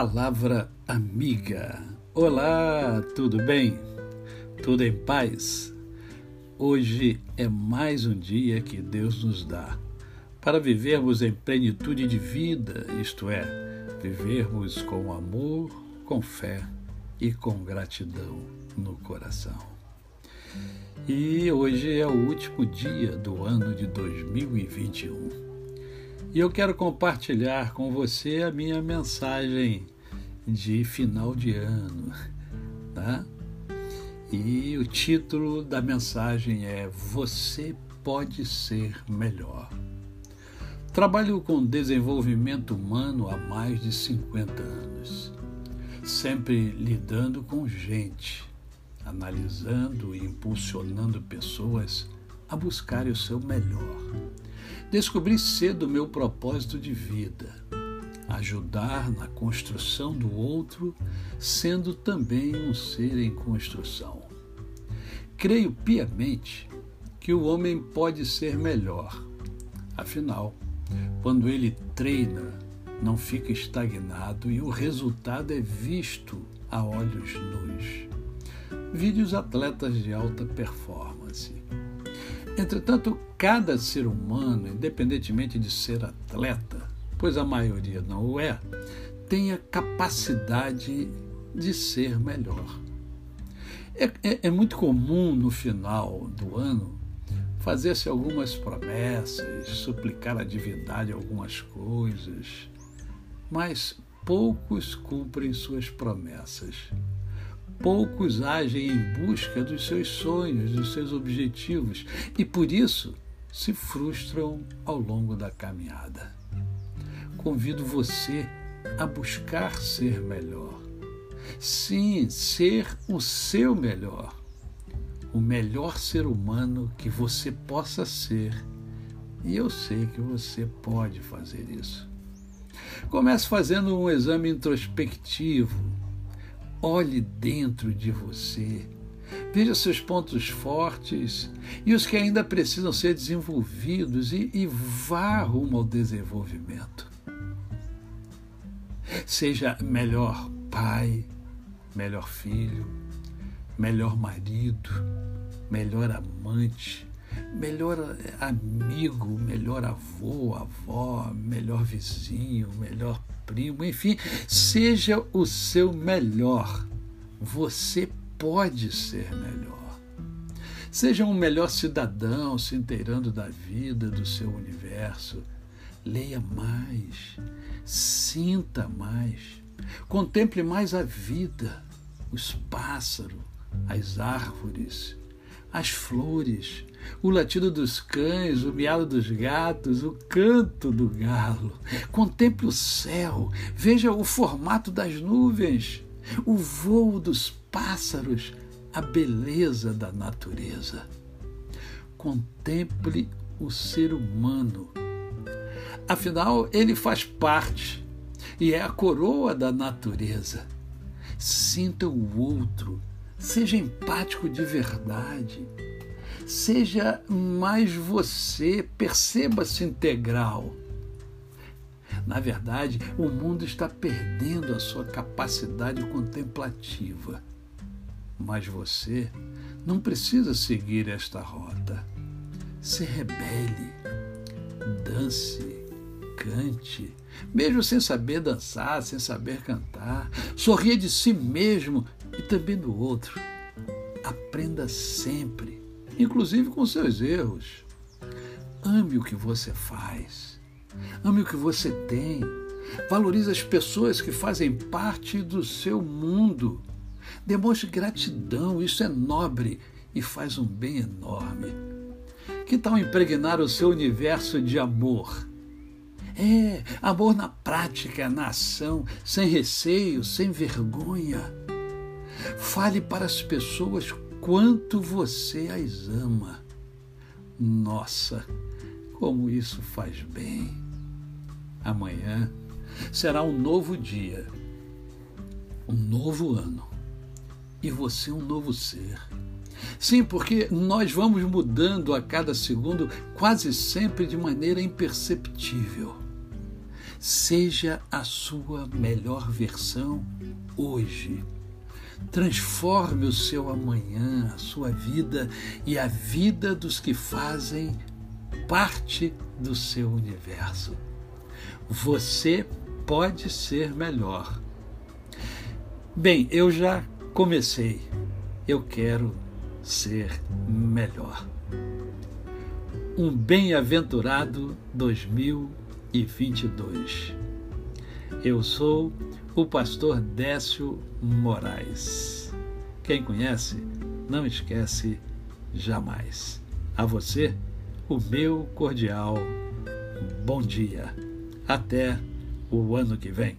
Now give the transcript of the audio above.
Palavra amiga. Olá, tudo bem? Tudo em paz? Hoje é mais um dia que Deus nos dá para vivermos em plenitude de vida, isto é, vivermos com amor, com fé e com gratidão no coração. E hoje é o último dia do ano de 2021. E eu quero compartilhar com você a minha mensagem de final de ano, tá? E o título da mensagem é Você pode ser melhor. Trabalho com desenvolvimento humano há mais de 50 anos, sempre lidando com gente, analisando e impulsionando pessoas a buscarem o seu melhor Descobri cedo o meu propósito de vida: ajudar na construção do outro, sendo também um ser em construção. Creio piamente que o homem pode ser melhor. Afinal, quando ele treina, não fica estagnado e o resultado é visto a olhos nus. Vídeos atletas de alta performance. Entretanto, cada ser humano, independentemente de ser atleta, pois a maioria não o é, tem a capacidade de ser melhor. É, é, é muito comum no final do ano fazer-se algumas promessas, suplicar a divindade algumas coisas, mas poucos cumprem suas promessas poucos agem em busca dos seus sonhos, dos seus objetivos e por isso se frustram ao longo da caminhada. Convido você a buscar ser melhor. Sim, ser o seu melhor. O melhor ser humano que você possa ser. E eu sei que você pode fazer isso. Comece fazendo um exame introspectivo Olhe dentro de você. Veja seus pontos fortes e os que ainda precisam ser desenvolvidos e, e vá rumo ao desenvolvimento. Seja melhor pai, melhor filho, melhor marido, melhor amante, melhor amigo, melhor avô, avó, melhor vizinho, melhor primo, enfim, seja o seu melhor. Você pode ser melhor. Seja um melhor cidadão, se inteirando da vida, do seu universo. Leia mais, sinta mais, contemple mais a vida, os pássaros, as árvores, as flores, o latido dos cães, o miado dos gatos, o canto do galo. Contemple o céu, veja o formato das nuvens, o voo dos pássaros, a beleza da natureza. Contemple o ser humano. Afinal, ele faz parte e é a coroa da natureza. Sinta o outro Seja empático de verdade. Seja mais você, perceba-se integral. Na verdade, o mundo está perdendo a sua capacidade contemplativa. Mas você não precisa seguir esta rota. Se rebele, dance, cante, mesmo sem saber dançar, sem saber cantar. Sorria de si mesmo e também do outro. Aprenda sempre, inclusive com seus erros. Ame o que você faz. Ame o que você tem. Valorize as pessoas que fazem parte do seu mundo. Demonstre gratidão, isso é nobre e faz um bem enorme. Que tal impregnar o seu universo de amor? É, amor na prática, na ação, sem receio, sem vergonha. Fale para as pessoas quanto você as ama. Nossa, como isso faz bem. Amanhã será um novo dia, um novo ano e você um novo ser. Sim, porque nós vamos mudando a cada segundo, quase sempre de maneira imperceptível. Seja a sua melhor versão hoje. Transforme o seu amanhã, a sua vida e a vida dos que fazem parte do seu universo. Você pode ser melhor. Bem, eu já comecei. Eu quero ser melhor. Um bem-aventurado 2022. Eu sou o pastor Décio Moraes. Quem conhece, não esquece jamais. A você, o meu cordial bom dia. Até o ano que vem.